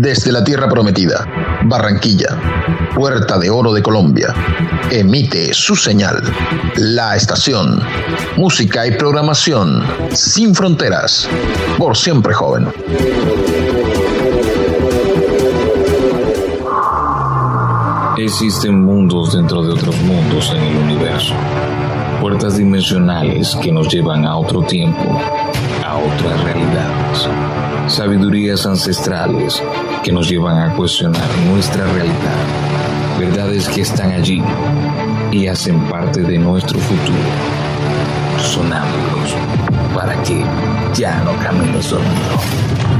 Desde la Tierra Prometida, Barranquilla, Puerta de Oro de Colombia, emite su señal. La estación. Música y programación sin fronteras. Por siempre joven. Existen mundos dentro de otros mundos en el universo. Puertas dimensionales que nos llevan a otro tiempo, a otras realidades. Sabidurías ancestrales que nos llevan a cuestionar nuestra realidad. Verdades que están allí y hacen parte de nuestro futuro. Sonámbulos para que ya no camines dormido.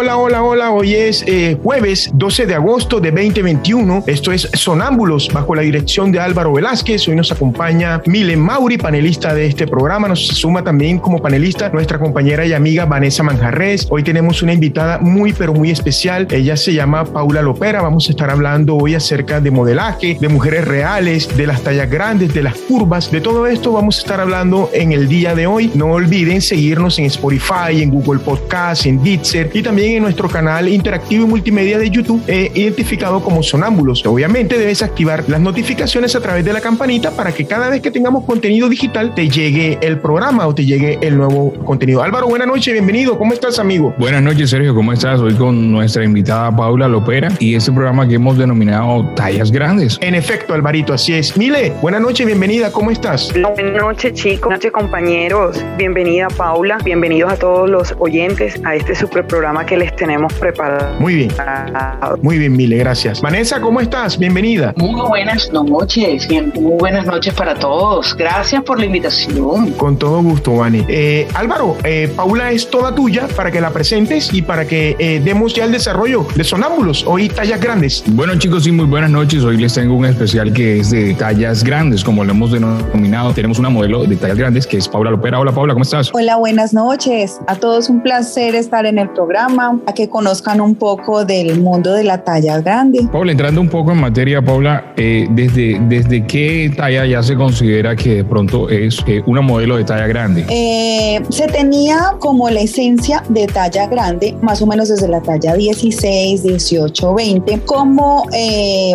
Hola, hola, hola. Hoy es eh, jueves 12 de agosto de 2021. Esto es Sonámbulos bajo la dirección de Álvaro Velázquez. Hoy nos acompaña Milen Mauri, panelista de este programa. Nos suma también como panelista nuestra compañera y amiga Vanessa Manjarres. Hoy tenemos una invitada muy, pero muy especial. Ella se llama Paula Lopera. Vamos a estar hablando hoy acerca de modelaje, de mujeres reales, de las tallas grandes, de las curvas. De todo esto vamos a estar hablando en el día de hoy. No olviden seguirnos en Spotify, en Google Podcast, en Deezer y también en nuestro canal interactivo y multimedia de YouTube eh, identificado como Sonámbulos. Obviamente debes activar las notificaciones a través de la campanita para que cada vez que tengamos contenido digital te llegue el programa o te llegue el nuevo contenido. Álvaro, buenas noches, bienvenido. ¿Cómo estás, amigo? Buenas noches, Sergio. ¿Cómo estás? Hoy con nuestra invitada Paula Lopera y este programa que hemos denominado Tallas Grandes. En efecto, Alvarito, así es. Mile, buenas noches, bienvenida. ¿Cómo estás? Buenas noches, chicos. Buenas noches, compañeros. Bienvenida, Paula. Bienvenidos a todos los oyentes a este super programa que les tenemos preparado. Muy bien. Muy bien, Mile, gracias. Vanessa, ¿cómo estás? Bienvenida. Muy buenas noches. muy buenas noches para todos. Gracias por la invitación. Con todo gusto, Vani. Eh, Álvaro, eh, Paula es toda tuya para que la presentes y para que eh, demos ya el desarrollo de Sonámbulos, hoy tallas grandes. Bueno, chicos, sí, muy buenas noches. Hoy les tengo un especial que es de tallas grandes, como lo hemos denominado. Tenemos una modelo de tallas grandes que es Paula Lopera. Hola, Paula, ¿cómo estás? Hola, buenas noches. A todos un placer estar en el programa, a que conozcan un poco del mundo de la talla grande. Paula, entrando un poco en materia, Paula, eh, ¿desde, ¿desde qué talla ya se considera que de pronto es eh, una modelo de talla grande? Eh, se tenía como la esencia de talla grande, más o menos desde la talla 16, 18, 20, como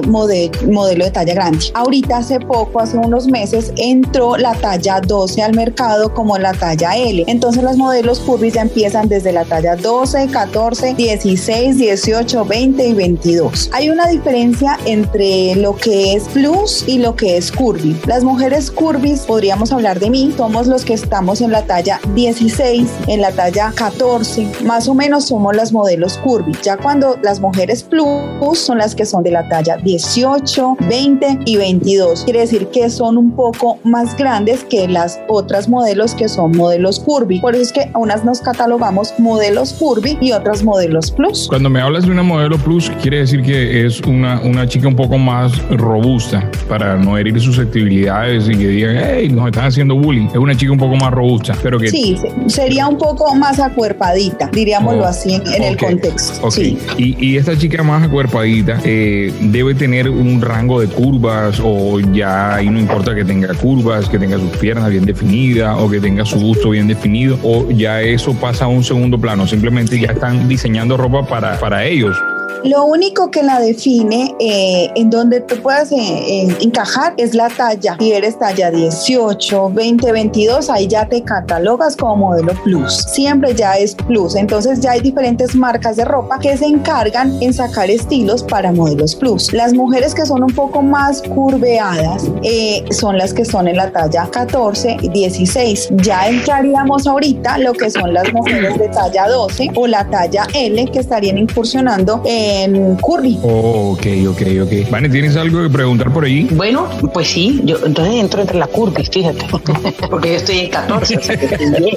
modelo de talla grande. Ahorita hace poco, hace unos meses, entró la talla 12 al mercado como la talla L. Entonces los modelos curvy ya empiezan desde la talla 12 12, 14, 16, 18, 20 y 22. Hay una diferencia entre lo que es plus y lo que es curvy. Las mujeres curvis, podríamos hablar de mí, somos los que estamos en la talla 16, en la talla 14, más o menos somos las modelos curvy. Ya cuando las mujeres plus son las que son de la talla 18, 20 y 22. Quiere decir que son un poco más grandes que las otras modelos que son modelos curvy. Por eso es que a unas nos catalogamos modelos curvy y modelos Plus. Cuando me hablas de una modelo Plus, quiere decir que es una, una chica un poco más robusta para no herir susceptibilidades y que digan, hey, nos están haciendo bullying. Es una chica un poco más robusta, pero que... Sí, sería un poco más acuerpadita, diríamoslo oh, así en, el contexto. Sí. Y, y, esta chica más acuerpadita eh, debe tener un rango de curvas o ya ahí no importa que tenga curvas, que tenga sus piernas bien definidas o que tenga su busto bien definido o ya eso pasa a un segundo plano, simplemente ya están diseñando ropa para, para ellos. Lo único que la define eh, en donde tú puedas eh, encajar es la talla. Si eres talla 18, 20, 22, ahí ya te catalogas como modelo plus. Siempre ya es plus. Entonces ya hay diferentes marcas de ropa que se encargan en sacar estilos para modelos plus. Las mujeres que son un poco más curveadas eh, son las que son en la talla 14 y 16. Ya entraríamos ahorita lo que son las mujeres de talla 12 o la talla L que estarían incursionando en Curry. Oh, ok, ok, ok. Vane, ¿tienes algo que preguntar por ahí? Bueno, pues sí, yo entonces entro entre la Curry, fíjate, porque yo estoy en 14, o sea que estoy bien.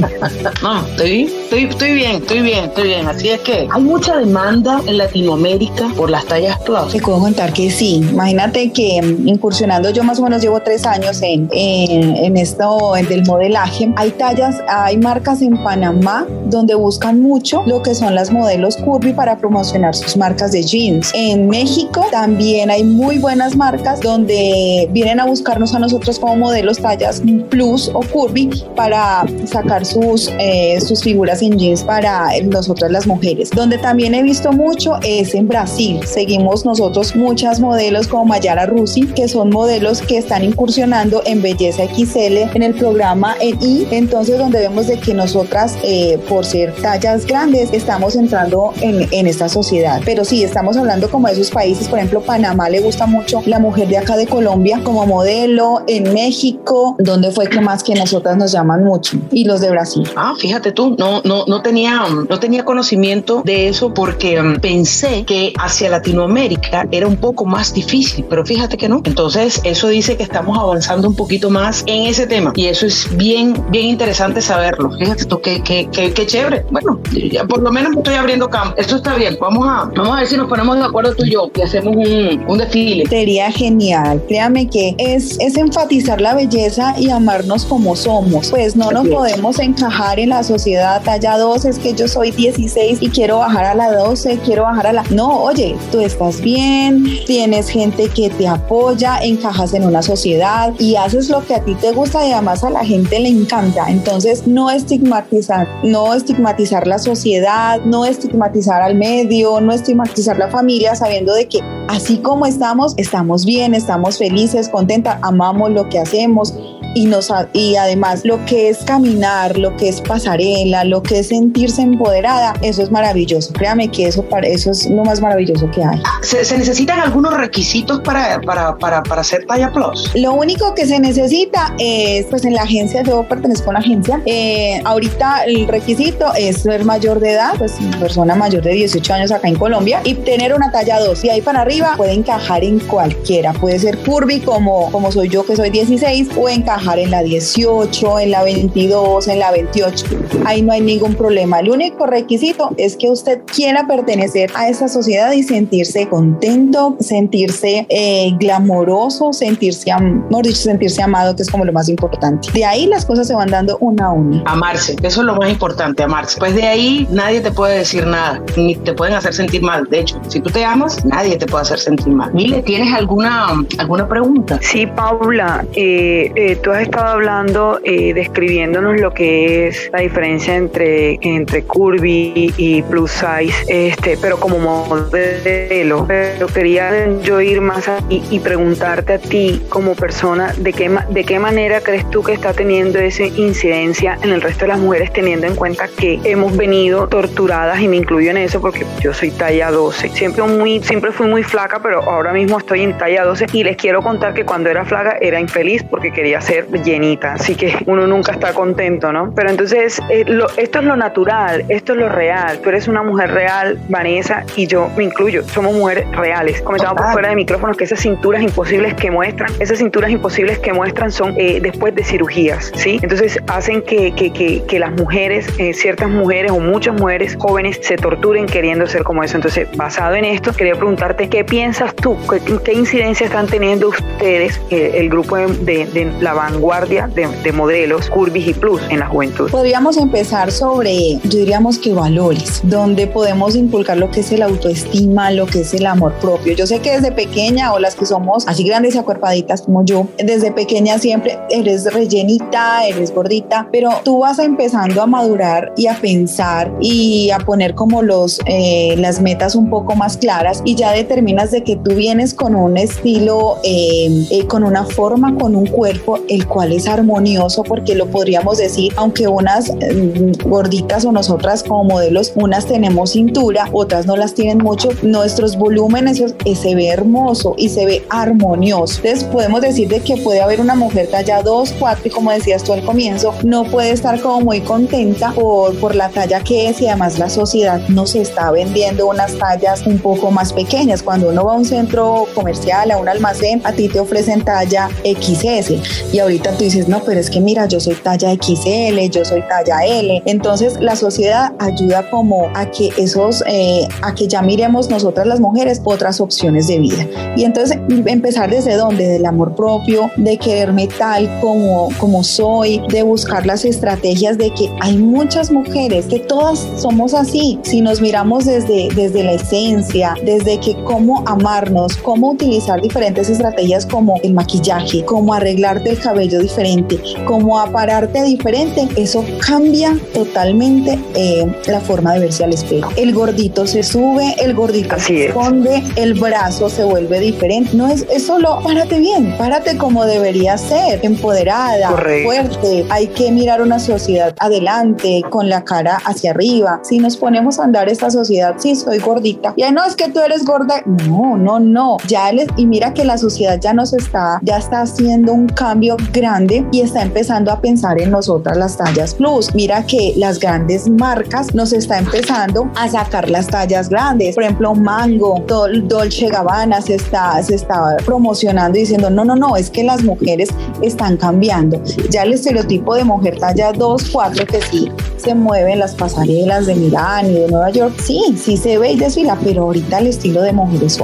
no, estoy, estoy, estoy bien, estoy bien, estoy bien. Así es que hay mucha demanda en Latinoamérica por las tallas plus. Te puedo contar que sí. Imagínate que mm, incursionando, yo más o menos llevo tres años en, en, en esto del modelaje. Hay tallas, hay marcas en Panamá donde buscan mucho lo que son las modelos curvy para promocionar sus marcas de jeans. En México también hay muy buenas marcas donde vienen a buscarnos a nosotros como modelos tallas plus o curvy para sacar sus, eh, sus figuras en jeans para nosotras las mujeres. Donde también he visto mucho es en Brasil. Seguimos nosotros muchas modelos como Mayara Rusi, que son modelos que están incursionando en belleza XL en el programa en I. Entonces, donde vemos de que nosotras, eh, por ser tallas grandes, estamos entrando en, en esta sociedad. Pero sí, estamos hablando como de esos países. Por ejemplo, Panamá le gusta mucho la mujer de acá de Colombia como modelo. En México, donde fue que más que nosotras nos llaman mucho. Y los de Brasil. Ah, fíjate tú, no, no, no tenía, no tenía conocimiento de eso porque um, pensé que hacia Latinoamérica era un poco más difícil, pero fíjate que no. Entonces, eso dice que estamos avanzando un poquito más en ese tema y eso es bien, bien interesante saberlo. Fíjate tú, qué, qué, qué, qué chévere. Bueno, por lo menos me estoy abriendo campo. Eso está bien. Vamos a, vamos a ver si nos ponemos de acuerdo tú y yo y hacemos un, un desfile. Sería genial. Créame que es, es enfatizar la belleza y amarnos como somos. Pues no nos podemos encajar en la sociedad talla 2, es que yo soy 16 y quiero bajar a la 12, quiero bajar a la... No, oye, tú estás bien, tienes gente que te apoya, encajas en una sociedad y haces lo que a ti te gusta y además a la gente le encanta. Entonces, no estigmatizar, no estigmatizar la sociedad, no estigmatizar al medio, no estigmatizar la familia, sabiendo de que así como estamos, estamos bien, estamos felices, contentas, amamos lo que hacemos y, nos, y además lo que es caminar, lo que es pasarela, lo que es sentirse empoderada, eso es maravilloso. Créame que eso, eso es lo más maravilloso que hay. ¿Se, se necesitan algunos requisitos para, para, para, para hacer talla plus? Lo único que se necesita es, pues en la agencia, yo pertenezco a una agencia, eh, ahorita el requisito es ser mayor de edad, pues persona mayor de 18 años acá en Colombia y tener una talla 2 y ahí para arriba puede encajar en cualquiera, puede ser curvy como, como soy yo que soy 16 o encajar en la 18, en la 22, en la 28. Ahí no hay ningún problema. El único requisito es que usted quiera pertenecer a esa sociedad y sentirse contento, sentirse eh, glamoroso, sentirse, mejor dicho, sentirse amado, que es como lo más importante. De ahí las cosas se van dando una a una. Amarse, eso es lo más importante, amarse. Pues de ahí nadie te puede decir nada, ni te pueden hacer sentir mal. De hecho, si tú te amas, nadie te puede hacer sentir mal. Mile, ¿tienes alguna, alguna pregunta? Sí, Paula, eh, eh, tú has estado hablando, eh, describiéndonos lo que es la diferencia entre, entre curvy y plus size, este, pero como modelo. Pero quería yo ir más y preguntarte a ti como persona, ¿de qué, ¿de qué manera crees tú que está teniendo esa incidencia en el resto de las mujeres, teniendo en cuenta que hemos venido torturadas, y me incluyo en eso porque yo soy talla 12. Siempre, muy, siempre fui muy flaca, pero ahora mismo estoy en talla 12 y les quiero contar que cuando era flaca era infeliz porque quería ser llenita, así que uno nunca está contento, ¿no? Pero entonces, eh, lo, esto es lo natural, esto es lo real. Tú eres una mujer real, Vanessa, y yo me incluyo, somos mujeres reales. Comentamos por fuera de micrófonos que esas cinturas imposibles que muestran, esas cinturas imposibles que muestran son eh, después de cirugías, ¿sí? Entonces hacen que, que, que, que las mujeres, eh, ciertas mujeres o muchas mujeres jóvenes se torturen queriendo ser como eso. Entonces, basado en esto, quería preguntarte, ¿qué piensas tú? ¿Qué, qué incidencia están teniendo ustedes, eh, el grupo de, de, de la vanguardia de, de, modelos Curvis y Plus en la juventud? Podríamos empezar sobre, yo diríamos que valores, donde podemos inculcar lo que es el autoestima, lo que es el amor propio. Yo sé que desde pequeña o las que somos así grandes y acuerpaditas como yo, desde pequeña siempre eres rellenita, eres gordita, pero tú vas empezando a madurar y a pensar y a poner como los, eh, las metas un poco más claras y ya determinas de que tú vienes con un estilo, eh, eh, con una forma, con un cuerpo, el cual es armonioso porque lo podríamos decir, aunque unas mm, gorditas o nosotras como modelos, unas tenemos cintura, otras no las tienen mucho, nuestros volúmenes se ve hermoso y se ve armonioso. Entonces podemos decir de que puede haber una mujer talla 2, 4 y como decías tú al comienzo, no puede estar como muy contenta por, por la talla que es y además la sociedad nos está vendiendo unas tallas un poco más pequeñas. Cuando uno va a un centro comercial, a un almacén, a ti te ofrecen talla XS y ahorita tú dices, no, pero es que mira, yo soy talla XL, yo soy talla L. Entonces la sociedad ayuda como a que esos, eh, a que ya miremos nosotras las mujeres otras opciones de vida. Y entonces empezar desde dónde, del amor propio, de quererme tal como, como soy, de buscar las estrategias de que hay muchas mujeres que todas somos así. Si nos miramos desde, desde la esencia, desde que cómo amarnos, cómo utilizar diferentes estrategias como el maquillaje, cómo arreglarte el cabello diferente, cómo apararte diferente, eso cambia totalmente eh, la forma de verse al espejo. El gordito se sube, el gordito se esconde, el brazo se vuelve diferente. No es, es solo párate bien, párate como debería ser, empoderada, fuerte. Hay que mirar una sociedad adelante, con la cara hacia arriba. Si nos ponemos a andar esta sociedad, sí, soy gordita. Ya no es que tú eres gorda. No, no, no. Ya les, y mira que la sociedad ya nos está, ya está haciendo un cambio grande y está empezando a pensar en nosotras las tallas plus. Mira que las grandes marcas nos está empezando a sacar las tallas grandes. Por ejemplo, Mango, Dolce Gabbana se está, se está promocionando y diciendo, no, no, no, es que las mujeres están cambiando. Ya el estereotipo de mujer talla 2, 4 que sí se mueve en las pasarelas de Milán y de Nueva York, sí, sí se ve y desfila, pero ahorita el estilo de mujer es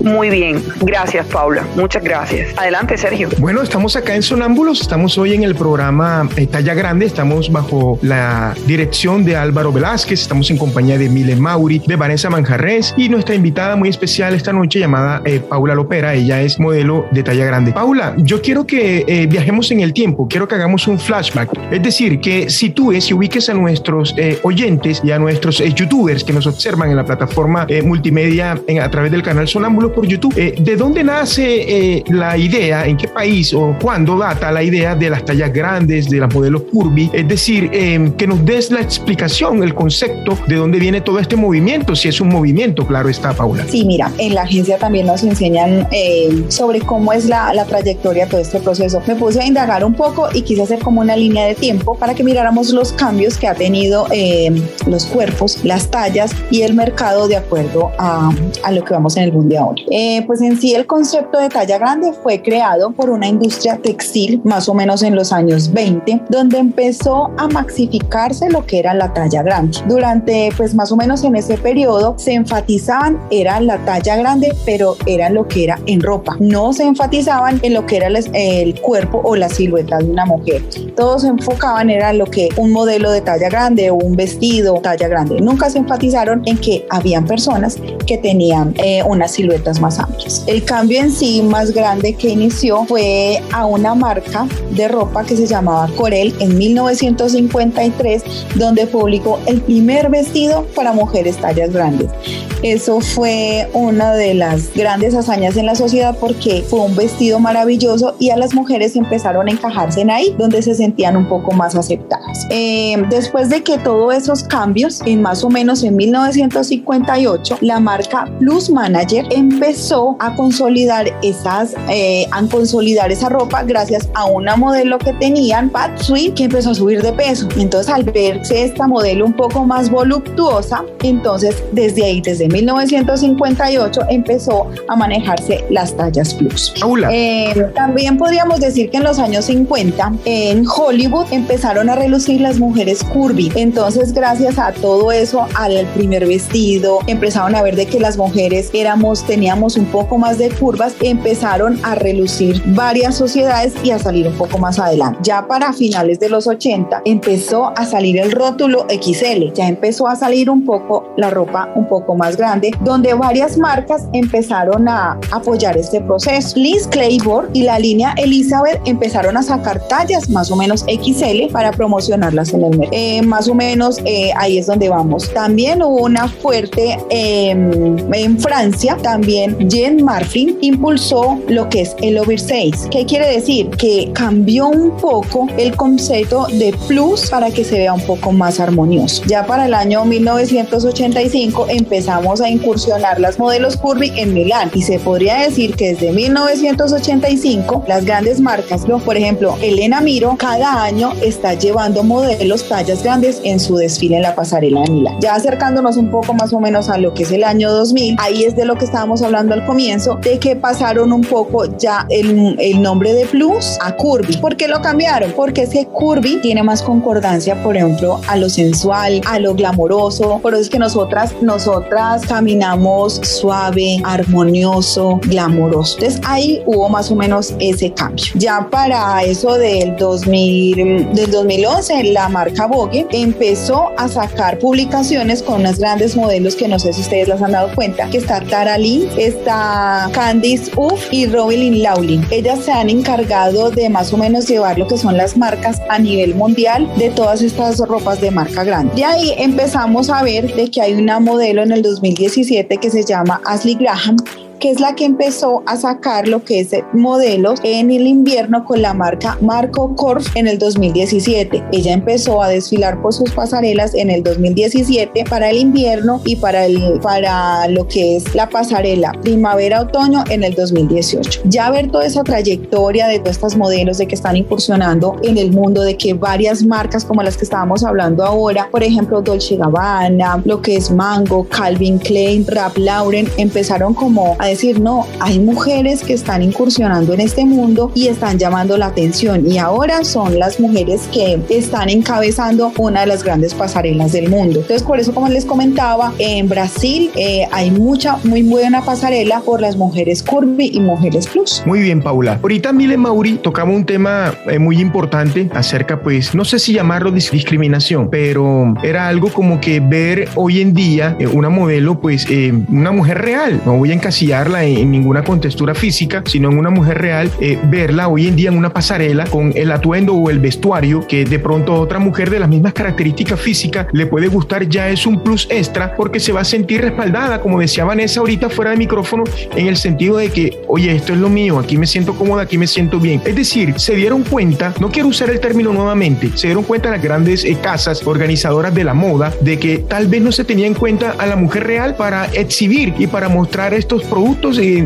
Muy bien, gracias Paula, muchas gracias. Adelante Sergio. Bueno, estamos acá en Sonámbulos, estamos hoy en el programa eh, Talla Grande, estamos bajo la dirección de Álvaro Velázquez, estamos en compañía de Mile Mauri, de Vanessa Manjarres y nuestra invitada muy especial esta noche llamada eh, Paula Lopera, ella es modelo de talla grande. Paula, yo quiero que eh, viajemos en el tiempo, quiero que hagamos un flashback, es decir, que si tú es ubiques a nuestros oyentes y a nuestros youtubers que nos observan en la plataforma multimedia a través del canal Sonámbulos por YouTube, ¿de dónde nace la idea, en qué país o cuándo data la idea de las tallas grandes, de las modelos curvy? Es decir, que nos des la explicación, el concepto de dónde viene todo este movimiento, si es un movimiento, claro está, Paula. Sí, mira, en la agencia también nos enseñan eh, sobre cómo es la, la trayectoria de todo este proceso. Me puse a indagar un poco y quise hacer como una línea de tiempo para que miráramos los cambios que ha tenido eh, los cuerpos, las tallas y el mercado de acuerdo a, a lo que vamos en el mundo de ahora. Eh, pues en sí el concepto de talla grande fue creado por una industria textil más o menos en los años 20, donde empezó a maxificarse lo que era la talla grande. Durante pues más o menos en ese periodo se enfatizaban era la talla grande, pero era lo que era en ropa. No se enfatizaban en lo que era el, cuerpo o la silueta de una mujer. Todos se enfocaban era lo que un modelo de talla grande o un vestido talla grande. Nunca se enfatizaron en que habían personas que tenían eh, unas siluetas más amplias. El cambio en sí más grande que inició fue a una marca de ropa que se llamaba Corel en 1953, donde publicó el primer vestido para mujeres tallas grandes. Eso fue una de las grandes hazañas en la sociedad porque fue un vestido maravilloso y a las mujeres empezaron a encajarse en ahí, donde se sentían un poco más aceptadas. Eh, después de que todos esos cambios, en más o menos en 1958, la marca Plus Manager empezó a consolidar esas, eh, a consolidar esa ropa gracias a una modelo que tenían, Pat Sweet, que empezó a subir de peso. Entonces, al verse esta modelo un poco más voluptuosa, entonces desde ahí, desde 1958, empezó a manejarse las tallas plus. Eh, también podríamos decir que en los años 50, en Hollywood, empezaron a relucir las mujeres curvy. Entonces, gracias a todo eso, al primer vestido, empezaron a ver de que las mujeres éramos, teníamos un poco más de curvas, empezaron a relucir varias sociedades y a salir un poco más adelante. Ya para finales de los 80 empezó a salir el rótulo XL, ya empezó a salir un poco la ropa un poco más grande, donde varias marcas empezaron a apoyar este proceso. Liz Claiborne y la línea Elizabeth empezaron a sacar tallas más o menos XL para promocionarlas en el mercado. Eh, más o menos eh, ahí es donde vamos. También hubo una fuerte em, en Francia, también Jean Marfin impulsó lo que es el oversize. ¿Qué quiere decir? Que cambió un poco el concepto de plus para que se vea un poco más armonioso. Ya para el año 1985 empezamos a incursionar las modelos curvy en Milán y se podría decir que desde 1985 las grandes marcas, por ejemplo Elena Miro, cada año está llevando modelos tallas grandes en su desfile en la pasarela de Milán. Ya acercándonos un poco más o menos a lo que es el año 2000, ahí es de lo que estábamos hablando al comienzo, de que pasaron un poco ya el nombre de Plus a Curvy. ¿Por qué lo cambiaron? Porque ese Curvy tiene más concordancia, por ejemplo, a lo sensual, a lo glamoroso. Por eso es que nosotras, nosotras caminamos suave, armonioso, glamoroso. Entonces ahí hubo más o menos ese cambio. Ya para eso del 2000, del 2011, la marca Vogue empezó a sacar publicaciones con unas grandes modelos que no sé si ustedes las han dado cuenta, que está Tara Lee, está Candice Uff y Robin Lawlin. Ellas se han encargado de más o menos llevar lo que son las marcas a nivel mundial de todas estas ropas de marca grande. De ahí empezamos a ver de que hay una modelo en el 2017 que se llama Ashley Graham que es la que empezó a sacar lo que es modelos en el invierno con la marca Marco Corf en el 2017. Ella empezó a desfilar por sus pasarelas en el 2017 para el invierno y para, el, para lo que es la pasarela primavera-otoño en el 2018. Ya ver toda esa trayectoria de todas estas modelos de que están incursionando en el mundo, de que varias marcas como las que estábamos hablando ahora, por ejemplo Dolce Gabbana, lo que es Mango, Calvin Klein, Rap Lauren, empezaron como a decir, no, hay mujeres que están incursionando en este mundo y están llamando la atención y ahora son las mujeres que están encabezando una de las grandes pasarelas del mundo. Entonces, por eso, como les comentaba, en Brasil eh, hay mucha, muy buena pasarela por las mujeres curvy y mujeres plus. Muy bien, Paula. Ahorita Mile Mauri tocaba un tema eh, muy importante acerca, pues, no sé si llamarlo discriminación, pero era algo como que ver hoy en día eh, una modelo, pues, una mujer real. No voy a encasillar en, ninguna contextura física, sino en una mujer real, eh, verla hoy en día en una pasarela con el atuendo o el vestuario que de pronto otra mujer de las mismas características físicas le puede gustar, ya es un plus extra porque se va a sentir respaldada, como decía Vanessa ahorita fuera de micrófono, en el sentido de que, oye, esto es lo mío, aquí me siento cómoda, aquí me siento bien. Es decir, se dieron cuenta, no quiero usar el término nuevamente, se dieron cuenta las grandes eh, casas organizadoras de la moda de que tal vez no se tenía en cuenta a la mujer real para exhibir y para mostrar estos productos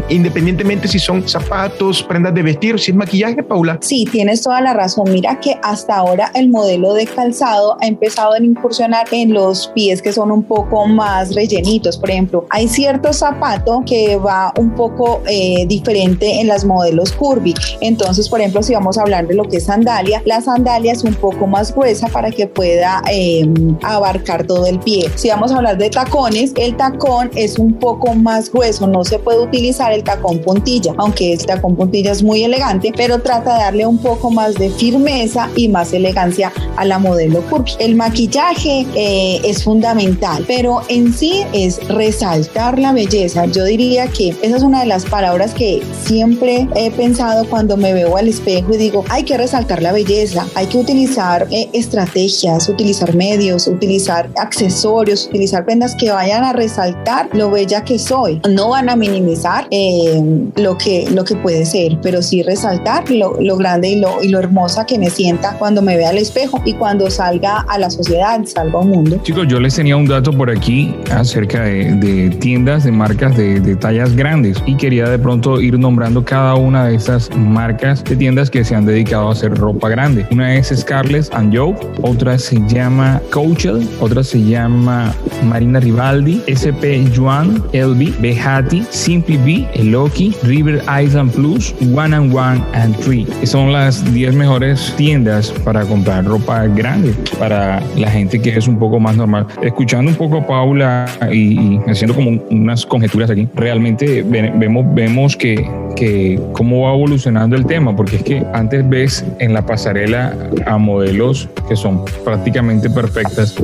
independientemente si son zapatos, prendas de vestir si es maquillaje, Paula. Sí, tienes toda la razón. Mira que hasta ahora el modelo de calzado ha empezado a incursionar en los pies que son un poco más rellenitos. Por ejemplo, hay cierto zapato que va un poco eh, diferente en las modelos curvy. Entonces, por ejemplo, si vamos a hablar de lo que es sandalia, la sandalia es un poco más gruesa para que pueda em, abarcar todo el pie. Si vamos a hablar de tacones, el tacón es un poco más grueso, no se puede utilizar el tacón puntilla, aunque el tacón puntilla es muy elegante, pero trata de darle un poco más de firmeza y más elegancia a la modelo curvy. El maquillaje eh, es fundamental, pero en sí es resaltar la belleza. Yo diría que esa es una de las palabras que siempre he pensado cuando me veo al espejo y digo, hay que resaltar la belleza, hay que utilizar eh, estrategias, utilizar medios, utilizar accesorios, utilizar prendas que vayan a resaltar lo bella que soy. No van a minimizar eh, lo, que, lo que puede ser, pero sí resaltar lo, lo grande y lo, y lo hermosa que me sienta cuando me vea al espejo y cuando salga a la sociedad, salga al mundo. Chicos, yo les tenía un dato por aquí acerca de, de tiendas de marcas de, de, tallas grandes y quería de pronto ir nombrando cada una de esas marcas de tiendas que se han dedicado a hacer ropa grande. Una es Scarlett and Joe, otra se llama Coachel, otra se llama Marina Rivaldi, SP Juan, Elvi, Behati, Simply Be, Loki, River Island Plus, One and One and Three. Son las 10 mejores tiendas para comprar ropa grande para la gente que es un poco más normal. Escuchando un poco a Paula y, haciendo como unas conjeturas aquí, realmente vemos, vemos que, que cómo va evolucionando el tema, porque es que antes ves en la pasarela a modelos que son prácticamente perfectas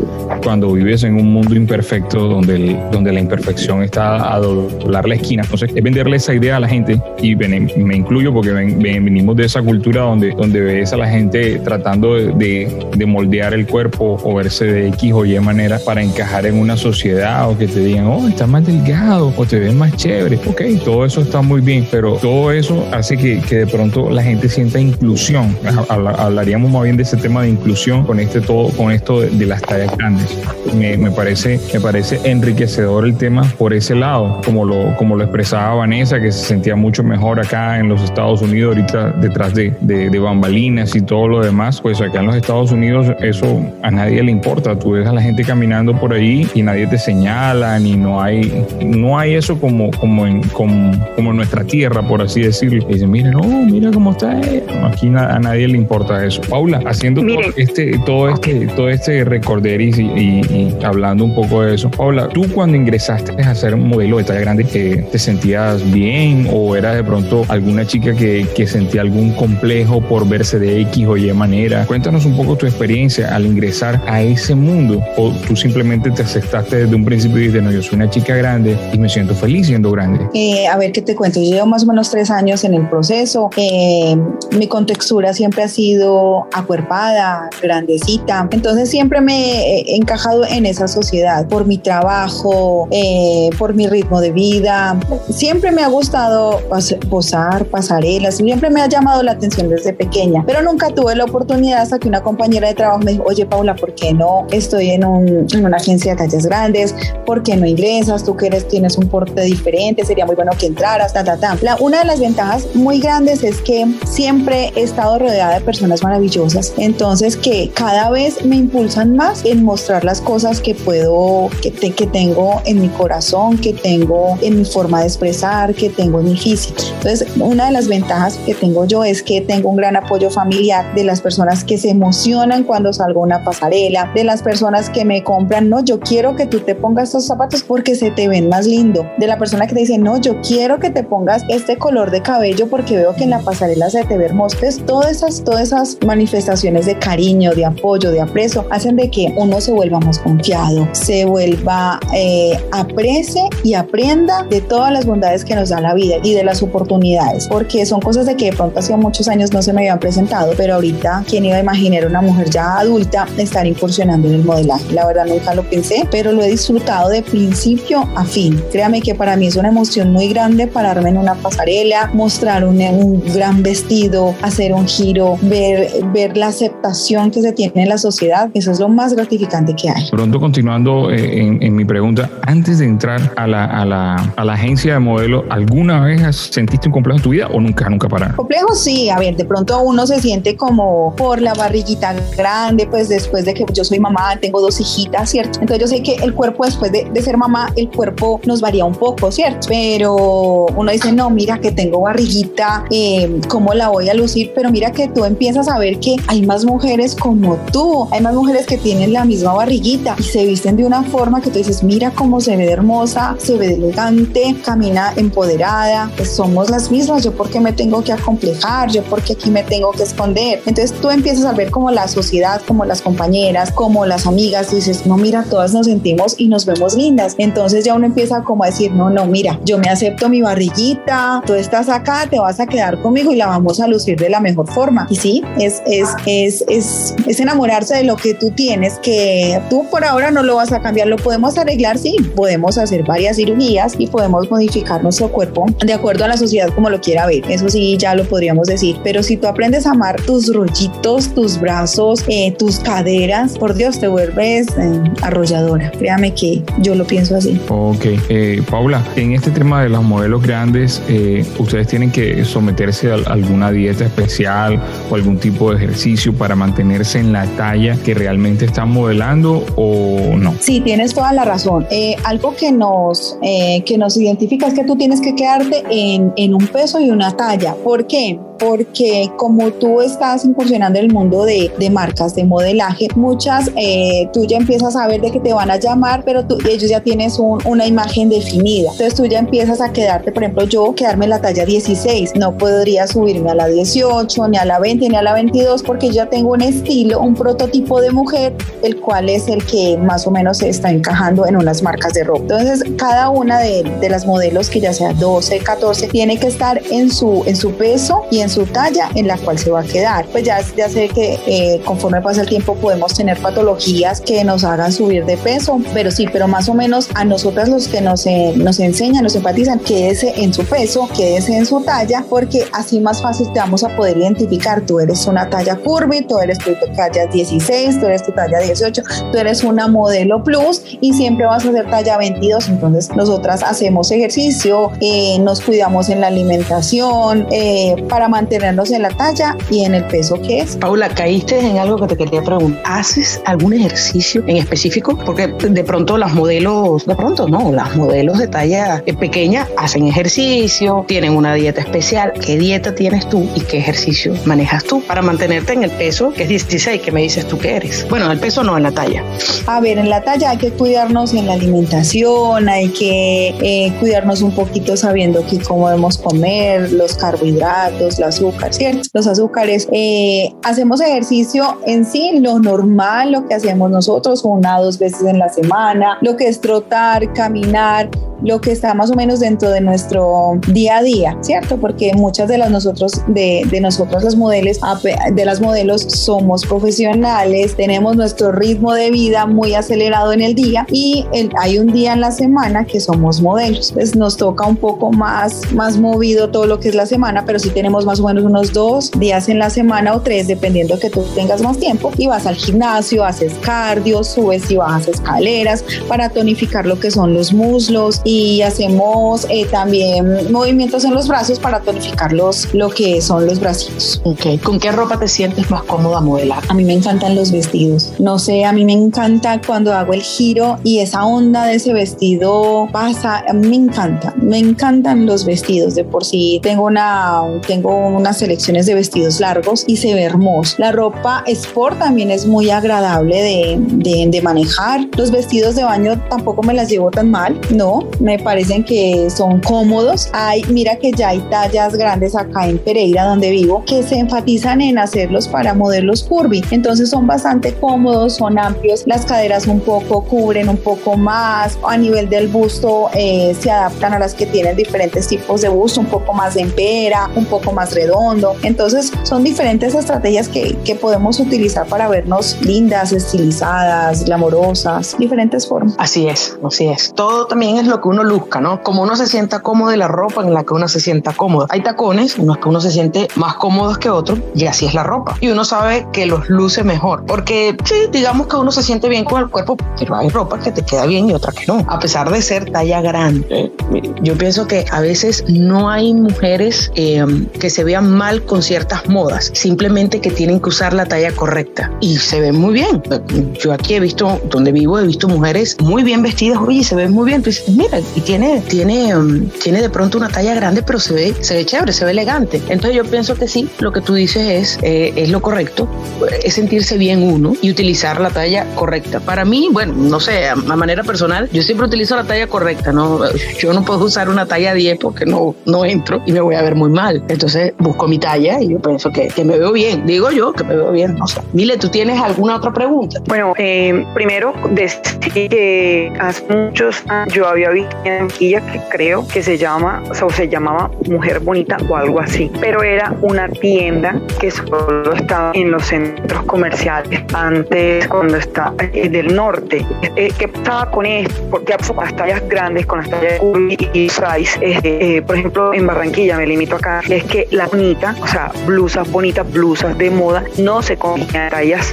cuando vives en un mundo imperfecto donde, donde la imperfección está a doblar la esquina entonces, es venderle esa idea a la gente y me incluyo porque venimos de esa cultura donde, donde ves a la gente tratando de, de, moldear el cuerpo o verse de X o Y manera para encajar en una sociedad o que te digan, oh, estás más delgado o te ves más chévere. Ok, todo eso está muy bien, pero todo eso hace que, que de pronto la gente sienta inclusión. Hablaríamos más bien de ese tema de inclusión con este todo, con esto de, las tallas grandes. Me, parece, me parece enriquecedor el tema por ese lado, como lo, como lo expresaba Vanessa, que se sentía mucho mejor acá en los Estados Unidos, ahorita detrás de, de, de bambalinas y todo lo demás, pues acá en los Estados Unidos eso a nadie le importa. Tú ves a la gente caminando por ahí y nadie te señala, ni no hay, no hay eso como, como, en, como, como en nuestra tierra, por así decirlo. Y dicen, mira, no, mira cómo está. Aquí a nadie le importa eso. Paula, haciendo todo este, todo este, todo este recorderis y, y, hablando un poco de eso. Paula, tú cuando ingresaste a ser modelo de talla grande, que ¿te sentías bien o era de pronto alguna chica que, que sentía algún complejo por verse de X o Y manera? Cuéntanos un poco tu experiencia al ingresar a ese mundo o tú simplemente te aceptaste desde un principio y dices, no, yo soy una chica grande y me siento feliz siendo grande. Eh, a ver, ¿qué te cuento? Yo llevo más o menos tres años en el proceso. Eh, mi contextura siempre ha sido acuerpada, grandecita. Entonces siempre me he encajado en esa sociedad por mi trabajo, eh, por mi ritmo de vida. Siempre me ha gustado posar, pasarelas, siempre me ha llamado la atención desde pequeña, pero nunca tuve la oportunidad hasta que una compañera de trabajo me dijo, oye Paula, ¿por qué no estoy en, en una agencia de tallas grandes? ¿Por qué no ingresas? Tú que eres, tienes un porte diferente, sería muy bueno que entraras, ta, ta, ta. La, una de las ventajas muy grandes es que siempre he estado rodeada de personas maravillosas, entonces que cada vez me impulsan más en mostrar las cosas que puedo, que, que tengo en mi corazón, que tengo en mi forma de expresar, que tengo en mi físico. Entonces, una de las ventajas que tengo yo es que tengo un gran apoyo familiar de las personas que se emocionan cuando salgo a una pasarela, de las personas que me compran, no, yo quiero que tú te pongas estos zapatos porque se te ven más lindo, de la persona que te dice, no, yo quiero que te pongas este color de cabello porque veo que en la pasarela se te ve hermoso. Entonces, todas esas, todas esas manifestaciones de cariño, de apoyo, de aprecio, hacen de que uno se vuelva más confiado, se vuelva, eh, y aprenda de todas las bondades que nos da la vida y de las oportunidades, porque son cosas de que de pronto hacía muchos años no se me habían presentado, pero ahorita, ¿quién iba a imaginar una mujer ya adulta estar incursionando en el modelaje? La verdad nunca lo pensé, pero lo he disfrutado de principio a fin. Créame que para mí es una emoción muy grande pararme en una pasarela, mostrar un, un gran vestido, hacer un giro, ver, ver la aceptación que se tiene en la sociedad. Eso es lo más gratificante que hay. Pronto continuando eh, en, en mi pregunta, antes de entrar a la, a la, a la agencia de modelo, ¿alguna vez sentiste un complejo en tu vida o nunca, nunca para? Complejo sí, a ver, de pronto uno se siente como por la barriguita grande, pues después de que yo soy mamá, tengo dos hijitas, ¿cierto? Entonces yo sé que el cuerpo después de, de ser mamá, el cuerpo nos varía un poco, ¿cierto? Pero uno dice, no, mira que tengo barriguita, eh, ¿cómo la voy a lucir? Pero mira que tú empiezas a ver que hay más mujeres como tú, hay más mujeres que tienen la misma barriguita y se visten de una forma que tú dices, mira cómo se ve hermosa, se ve elegante, camina empoderada, pues somos las mismas, yo porque me tengo que acomplejar, yo porque aquí me tengo que esconder. Entonces tú empiezas a ver como la sociedad, como las compañeras, como las amigas, dices, no, mira, todas nos sentimos y nos vemos lindas. Entonces ya uno empieza como a decir, no, no, mira, yo me acepto mi barriguita, tú estás acá, te vas a quedar conmigo y la vamos a lucir de la mejor forma. Y sí, es, es, es, es, es enamorarse de lo que tú tienes, que tú por ahora no lo vas a cambiar, lo podemos arreglar, sí, podemos hacer varias cirugías y podemos modificar nuestro cuerpo de acuerdo a la sociedad como lo quiera ver, eso sí, ya lo podríamos decir, pero si tú aprendes a amar tus rollitos, tus brazos, eh, tus caderas, por Dios, te vuelves eh, arrolladora, créame que yo lo pienso así. Ok, eh, Paula, en este tema de los modelos grandes, ustedes tienen que someterse a alguna dieta especial o algún tipo de ejercicio para mantenerse en la talla que realmente están modelando o no? Sí, tienes toda la razón. Eh, algo que nos, eh, que nos identifica es que tú tienes que quedarte en, en un peso y una talla. ¿Por qué? Porque como tú estás incursionando en el mundo de, de marcas de modelaje, muchas eh, tú ya empiezas a ver de que te van a llamar, pero tú, ellos ya tienes una imagen definida. Entonces tú ya empiezas a quedarte, por ejemplo, yo quedarme en la talla 16, no podría subirme a la 18, ni a la 20, ni a la 22, porque ya tengo un estilo, un prototipo de mujer, el cual es el que más o menos se está encajando en unas marcas de ropa. Entonces cada una de, de las modelos que ya sea 12, 14, tiene que estar en su, en su peso y en en su talla en la cual se va a quedar. Pues ya, sé que eh, conforme pasa el tiempo podemos tener patologías que nos hagan subir de peso, pero sí, pero más o menos a nosotras los que nos, eh, nos enseñan, nos empatizan, quédese en su peso, quédese en su talla, porque así más fácil te vamos a poder identificar. Tú eres una talla curvy, tú eres tu talla 16, tú eres tu talla 18, tú eres una modelo plus y siempre vas a ser talla 22. Entonces, nosotras hacemos ejercicio, eh, nos cuidamos en la alimentación eh, para mantenernos en la talla y en el peso que es. Paula, caíste en algo que te quería preguntar. ¿Haces algún ejercicio en específico? Porque de pronto las modelos, de pronto no, las modelos de talla pequeña hacen ejercicio, tienen una dieta especial. ¿Qué dieta tienes tú y qué ejercicio manejas tú para mantenerte en el peso que es 16, que me dices tú que eres? Bueno, en el peso no, en la talla. A ver, en la talla hay que cuidarnos en la alimentación, hay que eh, cuidarnos un poquito sabiendo que cómo debemos comer, los carbohidratos, el azúcar, ¿cierto? Los azúcares. Eh, hacemos ejercicio en sí, lo normal, lo que hacemos nosotros, una o dos veces en la semana, lo que es trotar, caminar, lo que está más o menos dentro de nuestro día a día, ¿cierto? Porque muchas de las nosotros, de, de las modelos, de las modelos somos profesionales, tenemos nuestro ritmo de vida muy acelerado en el día y hay un día en la semana que somos modelos. Pues nos toca un poco más, más movido todo lo que es la semana, pero sí tenemos más o menos unos dos días en la semana o tres, dependiendo que tú tengas más tiempo y vas al gimnasio, haces cardio, subes y bajas escaleras para tonificar lo que son los muslos y hacemos eh, también movimientos en los brazos para tonificar los, lo que son los bracitos. Ok, ¿con qué ropa te sientes más cómoda modelar? A mí me encantan los vestidos. No sé, a mí me encanta cuando hago el giro y esa onda de ese vestido pasa. Me encanta, me encantan los vestidos. De por sí tengo, una, tengo unas selecciones de vestidos largos y se ve hermoso. La ropa sport también es muy agradable de, de, manejar. Los vestidos de baño tampoco me las llevo tan mal, no me parecen que son cómodos. Hay, mira que ya hay tallas grandes acá en Pereira, donde vivo, que se enfatizan en hacerlos para modelos curvy. Entonces son bastante cómodos, son amplios, las caderas un poco cubren un poco más, a nivel del busto eh, se adaptan a las que tienen diferentes tipos de busto, un poco más de empera, un poco más redondo. Entonces son diferentes estrategias que, que podemos utilizar para vernos lindas, estilizadas, glamorosas, diferentes formas. Así es, así es. Todo también es lo que uno luzca, ¿no? Como uno se sienta cómodo en la ropa en la que uno se sienta cómodo. Hay tacones en los que uno se siente más cómodos que otros y así es la ropa. Y uno sabe que los luce mejor. Porque sí, digamos que uno se siente bien con el cuerpo, pero hay ropa que te queda bien y otra que no. A pesar de ser talla grande. Yo pienso que a veces no hay mujeres eh, que se vean mal con ciertas modas, simplemente que tienen que usar la talla correcta y se ven muy bien. Yo aquí he visto, donde vivo, he visto mujeres muy bien vestidas, oye, se ven muy bien. Entonces, mira, y tiene, tiene, um, tiene de pronto una talla grande, pero se ve, se ve chévere, se ve elegante. Entonces yo pienso que sí, lo que tú dices es, eh, es lo correcto, es sentirse bien uno y utilizar la talla correcta. Para mí, bueno, no sé, a, manera personal, yo siempre utilizo la talla correcta, ¿no? Yo no puedo usar una talla 10 porque no, no entro y me voy a ver muy mal. Entonces busco mi talla y yo pienso que, que me veo bien. Digo yo que me veo bien, no sé. Mile, ¿tú tienes alguna otra pregunta? Bueno, eh, primero decir que hace muchos años yo había visto en que creo que se llama, o se llamaba Mujer Bonita o algo así, pero era una tienda que solo estaba en los centros comerciales antes cuando estaba del norte. Eh, ¿Qué pasaba con esto? Porque las tallas grandes, con las tallas y size, eh, por ejemplo en Barranquilla, me limito acá, es que la bonita, o sea, blusas bonitas, blusas de moda, no se conseguían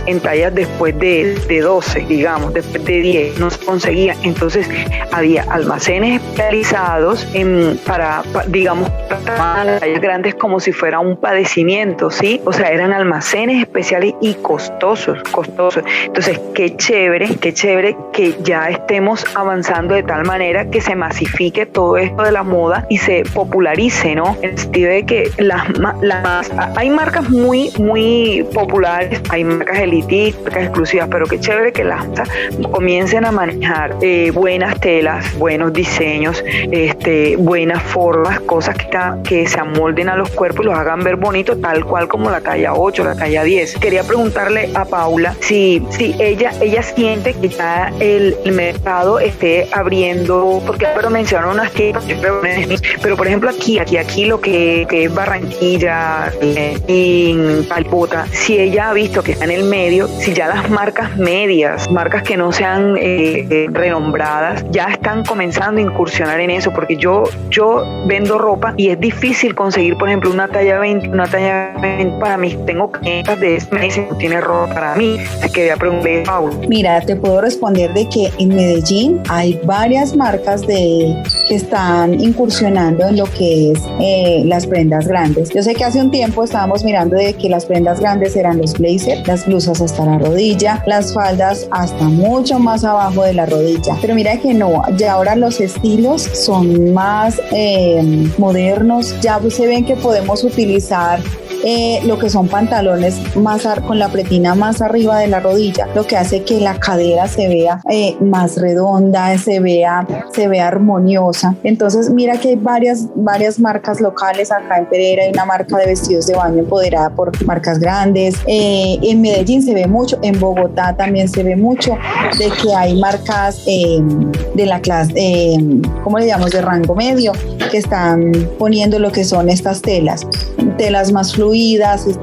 en tallas, después de, de 12, digamos, después de 10, no se conseguía. Entonces había almacenes especializados en, para, digamos, las tallas grandes como si fuera un padecimiento, ¿sí? O sea, eran almacenes especiales y costosos, costosos. Entonces, qué chévere, qué chévere que ya estemos avanzando de tal manera que se masifique todo esto de la moda y se popularice, ¿no? El sentido de que hay marcas muy, muy populares, hay marcas elitistas, marcas exclusivas, pero qué chévere que las comiencen a manejar eh, buenas telas, buenos diseños, este, buenas formas, cosas que, que se amolden a los cuerpos y los hagan ver bonitos, tal cual como la talla 8, la talla 10. Quería preguntarle a Paula si, si ella, ella siente que ya el, mercado esté abriendo, porque pero mencionaron unas tiendas, pero por ejemplo aquí, aquí, aquí lo que, que es Barranquilla Barranquilla, en Palpota, si ella ha visto que está en el medio, si ya las marcas medias, marcas que no sean eh, renombradas, ya están comenzando a incursionar en eso, porque yo, yo vendo ropa y es difícil conseguir, por ejemplo, una talla 20, una talla 20 para mí. Tengo clientes de este mes no tiene ropa para mí. Así que voy a preguntarle a Mira, te puedo responder de que en Medellín hay varias marcas de que están incursionando en lo que es eh, las prendas grandes. Yo sé que hace un tiempo estábamos mirando de que las prendas grandes eran los blazers, las blusas hasta la rodilla, las faldas hasta mucho más abajo de la rodilla. Pero mira que no, ya ahora los estilos son más eh, modernos, ya se ven que podemos utilizar eh, lo que son pantalones más con la pretina más arriba de la rodilla, lo que hace que la cadera se vea eh, más redonda, se vea, se vea armoniosa. Entonces, mira que hay varias, varias marcas locales acá en Pereira, hay una marca de vestidos de baño empoderada por marcas grandes. Eh, en Medellín se ve mucho, en Bogotá también se ve mucho de que hay marcas de la clase, ¿cómo le llamamos? De rango medio, que están poniendo lo que son estas telas, telas más fluidas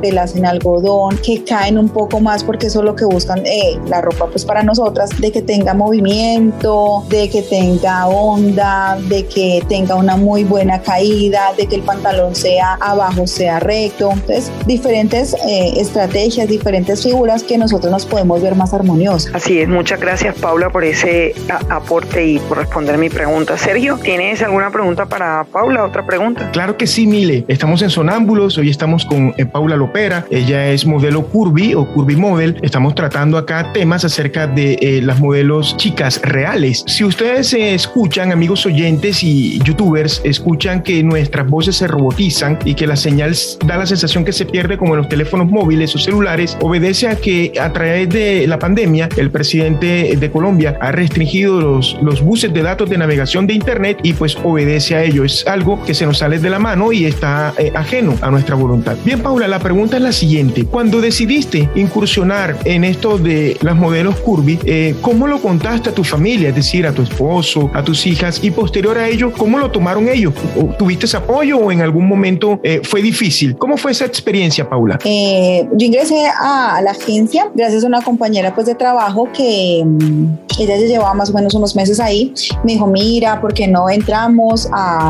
telas en algodón, que caen un poco más porque eso es lo que buscan eh, la ropa pues para nosotras, de que tenga movimiento, de que tenga onda, de que tenga una muy buena caída, de que el pantalón sea abajo, sea recto. Entonces, diferentes eh, estrategias, diferentes figuras que nosotros nos podemos ver más armoniosas. Así es, muchas gracias Paula por ese aporte y por responder mi pregunta. Sergio, ¿tienes alguna pregunta para Paula? ¿Otra pregunta? Claro que sí, Mile. Estamos en Sonámbulos, hoy estamos con Paula Lopera. Ella es modelo Curvy o Curvy Model. Estamos tratando acá temas acerca de eh, las modelos chicas reales. Si ustedes escuchan, amigos oyentes y youtubers, escuchan que nuestras voces se robotizan y que la señal da la sensación que se pierde como en los teléfonos móviles o celulares, obedece a que a través de la pandemia el presidente de Colombia ha restringido los, los buses de datos de navegación de Internet y pues obedece a ello. Es algo que se nos sale de la mano y está eh, ajeno a nuestra voluntad. Bien, Paula, la pregunta es la siguiente. Cuando decidiste incursionar en esto de las modelos curvy, eh, ¿cómo lo contaste a tu familia? Es decir, a tu esposo, a tus hijas y posterior a ello, ¿cómo lo tomaron ellos? ¿Tuviste ese apoyo o en algún momento eh, fue difícil? ¿Cómo fue esa experiencia, Paula? Eh, yo ingresé a la agencia gracias a una compañera pues, de trabajo que mm, ella ya llevaba más o menos unos meses ahí. Me dijo, mira, ¿por qué no entramos?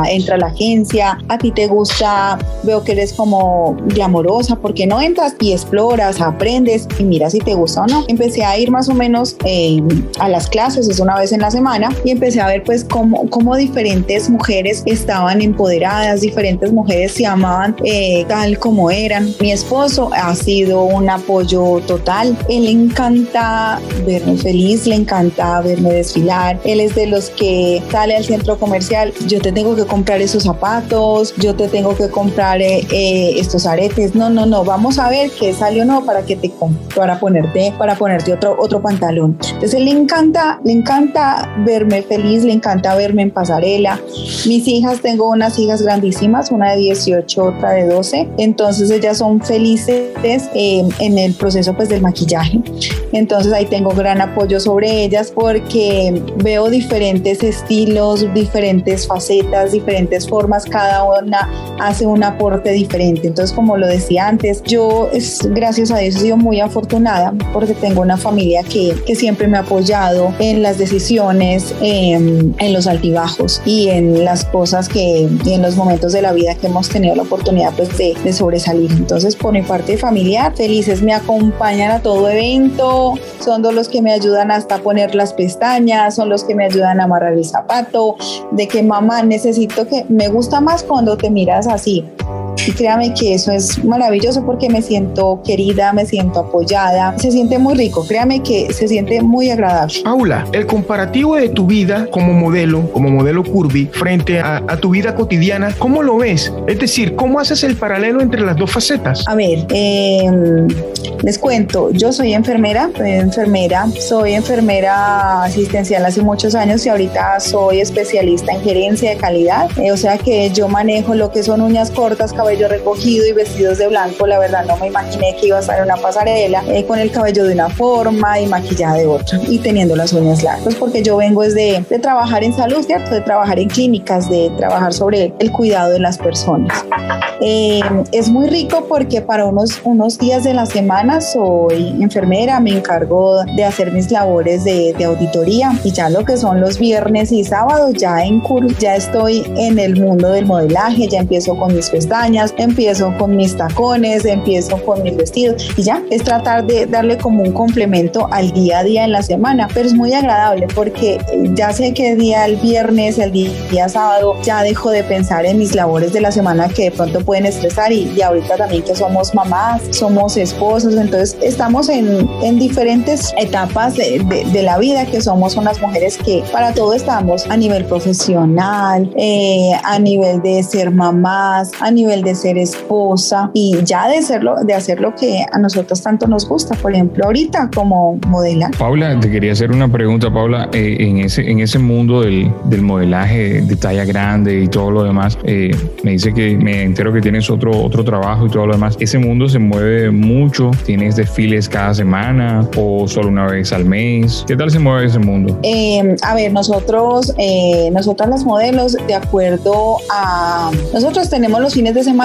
Entra a la agencia, a ti te gusta, veo que eres como glamorosa, porque no entras y exploras, aprendes y mira si te gusta o no. Empecé a ir más o menos eh, a las clases, es una vez en la semana, y empecé a ver pues cómo, cómo diferentes mujeres estaban empoderadas, diferentes mujeres se amaban eh, tal como eran. Mi esposo ha sido un apoyo total, él le encanta verme feliz, le encanta verme desfilar, él es de los que sale al centro comercial, yo te tengo que comprar esos zapatos, yo te tengo que comprar eh, estos aretes, no, no, no, vamos a ver qué salió no para que te para ponerte, para ponerte otro, otro pantalón. Entonces le encanta, le encanta verme feliz, le encanta verme en pasarela. Mis hijas, tengo unas hijas grandísimas, una de 18, otra de 12, entonces ellas son felices eh, en el proceso pues del maquillaje. Entonces ahí tengo gran apoyo sobre ellas porque veo diferentes estilos, diferentes facetas, diferentes formas, cada una hace un aporte diferente. Entonces como lo decía antes, yo es, gracias a Dios he sido muy afortunada porque tengo una familia que, que siempre me ha apoyado en las decisiones, en, en los altibajos y en las cosas que, y en los momentos de la vida que hemos tenido la oportunidad pues, de, de sobresalir. Entonces, por mi parte familiar, felices me acompañan a todo evento, son los que me ayudan hasta poner las pestañas, son los que me ayudan a amarrar el zapato, de que mamá necesito que me gusta más cuando te miras así y créame que eso es maravilloso porque me siento querida, me siento apoyada, se siente muy rico, créame que se siente muy agradable. Paula, el comparativo de tu vida como modelo, como modelo curvy, frente a, tu vida cotidiana, ¿cómo lo ves? Es decir, ¿cómo haces el paralelo entre las dos facetas? A ver, em, les cuento, yo soy enfermera, soy enfermera, soy enfermera asistencial hace muchos años y ahorita soy especialista en gerencia de calidad, eh, o sea que yo manejo lo que son uñas cortas, cabello cabello recogido y vestidos de blanco, la verdad no me imaginé que iba a estar en una pasarela eh, con el cabello de una forma y maquillada de otra y teniendo las uñas largas, porque yo vengo es de, de trabajar en salud, ¿cierto? De trabajar en clínicas, de trabajar sobre el cuidado de las personas. Eh, es muy rico porque para unos, unos días de la semana soy enfermera, me encargo de hacer mis labores de, de auditoría y ya lo que son los viernes y sábados ya en curso, ya estoy en el mundo del modelaje, ya empiezo con mis pestañas, empiezo con mis tacones, empiezo con mis vestidos y ya es tratar de darle como un complemento al día a día en la semana, pero es muy agradable porque ya sé que día el viernes, el día, sábado, ya dejo de pensar en mis labores de la semana que de pronto pueden estresar y, y ahorita también que somos mamás, somos esposos, entonces estamos en, en diferentes etapas de, la vida que somos unas mujeres que para todo estamos a nivel profesional, eh, a nivel de ser mamás, a nivel de ser esposa y ya de hacerlo, de hacer lo que a nosotros tanto nos gusta, por ejemplo ahorita como modela. Paula, te quería hacer una pregunta, Paula, eh, en, ese, en ese mundo del, del, modelaje de talla grande y todo lo demás, eh, me dice que me entero que tienes otro, otro trabajo y todo lo demás. ¿Ese mundo se mueve mucho? ¿Tienes desfiles cada semana o solo una vez al mes? ¿Qué tal se mueve ese mundo? Eh, a ver, nosotros, eh, nosotras las modelos, de acuerdo a... Nosotros tenemos los fines de semana,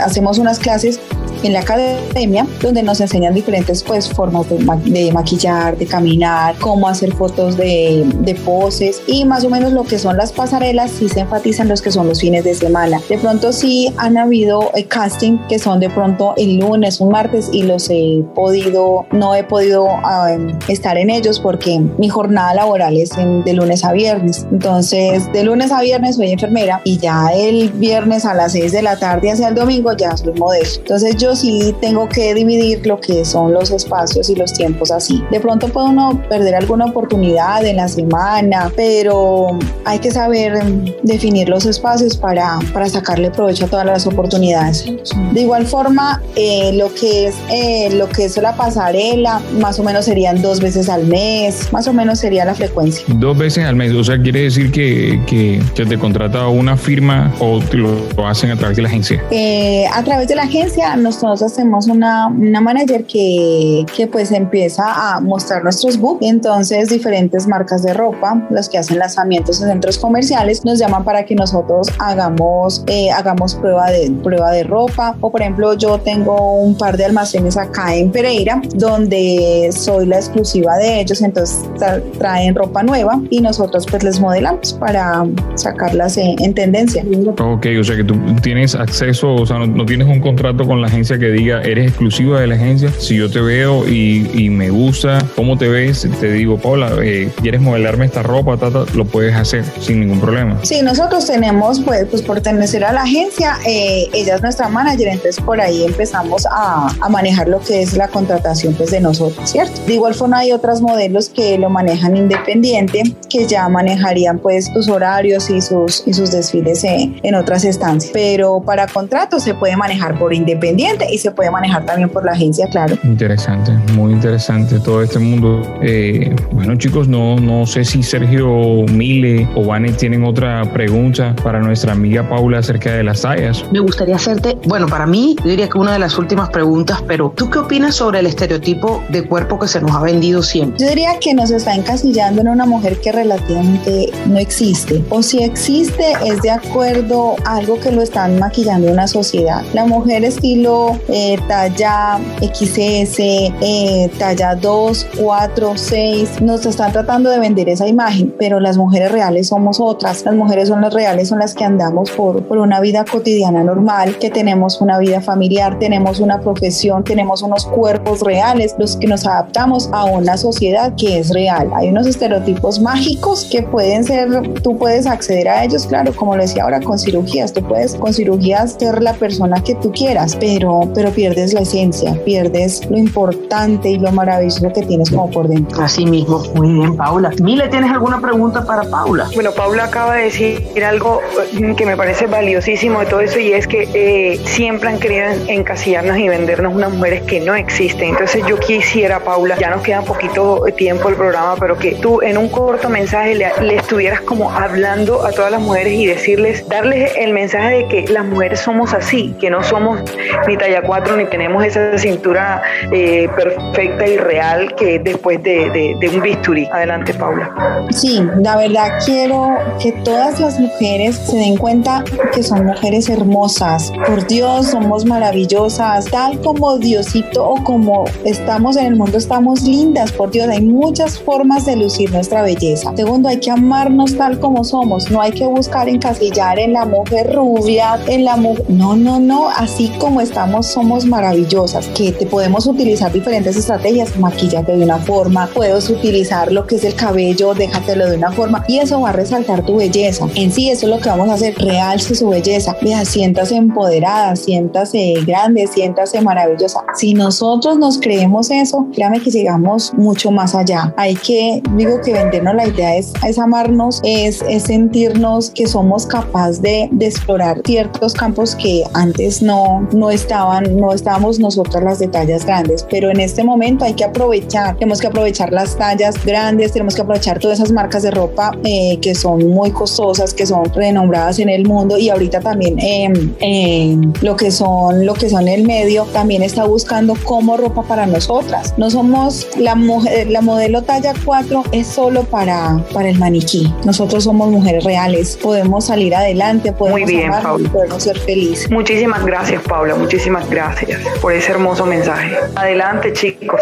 hacemos unas clases en la academia donde nos enseñan diferentes pues formas de, ma de maquillar, de caminar, cómo hacer fotos de, poses y más o menos lo que son las pasarelas sí se enfatizan los que son los fines de semana. De pronto sí han habido eh, casting que son de pronto el lunes, un martes y los he podido, no he podido uh, estar en ellos porque mi jornada laboral es en, de lunes a viernes. Entonces de lunes a viernes soy enfermera y ya el viernes a las 6 de la tarde hacia el domingo ya soy modelo. Entonces yo sí tengo que dividir lo que son los espacios y los tiempos así. De pronto puede uno perder alguna oportunidad en la semana, pero hay que saber definir los espacios para, para sacarle provecho a todas las oportunidades. De igual forma, eh, lo, que es, eh, lo que es la pasarela, más o menos serían dos veces al mes, más o menos sería la frecuencia. Dos veces al mes, o sea, quiere decir que, que, que te contrata una firma o lo, lo, hacen a través de la agencia. Eh, a través de la agencia nosotros hacemos una, una manager que, que pues empieza a mostrar nuestros books, entonces diferentes marcas de ropa, los que hacen lanzamientos en centros comerciales, nos llaman para que nosotros hagamos, eh, hagamos prueba, de, prueba de ropa, o por ejemplo yo tengo un par de almacenes acá en Pereira, donde soy la exclusiva de ellos, entonces tra traen ropa nueva y nosotros pues les modelamos para sacarlas en, en tendencia. Ok, o sea que tú tienes acceso, o sea, no tienes un contrato con la agencia que diga eres exclusiva de la agencia. Si yo te veo y, me gusta cómo te ves, te digo, Paula, eh, ¿quieres modelarme esta ropa? Tata? Lo puedes hacer sin ningún problema. Sí, nosotros tenemos, pues, pues por pertenecer a la agencia, eh, ella es nuestra manager, entonces por ahí empezamos a, manejar lo que es la contratación pues, de nosotros, ¿cierto? De igual forma hay otras modelos que lo manejan independiente, que ya manejarían pues sus horarios y sus, y sus desfiles en, en otras estancias. Pero para contratos se puede manejar por independiente y se puede manejar también por la agencia, claro. Interesante, muy interesante todo este mundo. Eh, bueno, chicos, no, no sé si Sergio Mile o Vane tienen otra pregunta para nuestra amiga Paula acerca de las tallas. Me gustaría hacerte, bueno, para mí, yo diría que una de las últimas preguntas, pero ¿tú qué opinas sobre el estereotipo de cuerpo que se nos ha vendido siempre? Yo diría que nos está encasillando en una mujer que relativamente no existe, o si existe es de acuerdo a algo que lo están maquillando en una sociedad. La mujer estilo eh, talla XS, eh, talla 2, 4, 6, nos están tratando de vender esa imagen, pero las mujeres reales somos otras. Las mujeres son las reales, son las que andamos por, por una vida cotidiana normal, que tenemos una vida familiar, tenemos una profesión, tenemos unos cuerpos reales, los que nos adaptamos a una sociedad que es real. Hay unos estereotipos mágicos que pueden ser, tú puedes acceder a ellos, claro, como lo decía ahora, con cirugías, tú puedes con cirugías ser la persona que tú quieras, pero pero, pero pierdes la esencia, pierdes lo importante y lo maravilloso que tienes como por dentro. Así mismo, muy bien, Paula. Mile, ¿tienes alguna pregunta para Paula? Bueno, Paula acaba de decir algo eh, que me parece valiosísimo de todo eso y es que eh, siempre han querido encasillarnos y vendernos unas mujeres que no existen. Entonces yo quisiera, Paula, ya nos queda un poquito tiempo el programa, pero que tú en un corto mensaje le, le estuvieras como hablando a todas las mujeres y decirles, darles el mensaje de que las mujeres somos así, que no somos ni talla 4 ni tenemos esa cintura eh, perfecta y real que después de, de, un bisturí. Adelante, Paula. Sí, la verdad quiero que todas las mujeres se den cuenta que son mujeres hermosas. Por Dios, somos maravillosas. Tal como Diosito o como estamos en el mundo, estamos lindas. Por Dios, hay muchas formas de lucir nuestra belleza. Segundo, hay que amarnos tal como somos. No hay que buscar encasillar en la mujer rubia, en la mujer... No, no, no. Así como estamos, somos maravillosas. Que te podemos utilizar diferentes estrategias. Maquillate de una forma. Puedes utilizar lo que es el cabello, déjatelo de una forma. Y eso va a resaltar tu belleza. En sí, eso es lo que vamos a hacer. Realce su belleza. Vea, siéntase empoderada, siéntase grande, siéntase maravillosa. Si nosotros nos creemos eso, créame que llegamos mucho más allá. Hay que, digo que vendernos la idea es, es amarnos, es, es sentirnos que somos capaces de, de, explorar ciertos campos que antes no, no estaban, no estábamos nosotras las de tallas grandes, pero en este momento hay que aprovechar, tenemos que aprovechar las tallas grandes, tenemos que aprovechar todas esas marcas de ropa eh, que son muy costosas, que son renombradas en el mundo y ahorita también eh, lo que son lo que son el medio también está buscando como ropa para nosotras. No somos la mujer, la modelo talla 4 es solo para, para el maniquí. Nosotros somos mujeres reales, podemos salir adelante, podemos bien, amar, podemos ser felices. Muchísimas gracias, Paula, muchísimas gracias por ese hermoso mensaje. Adelante, chicos.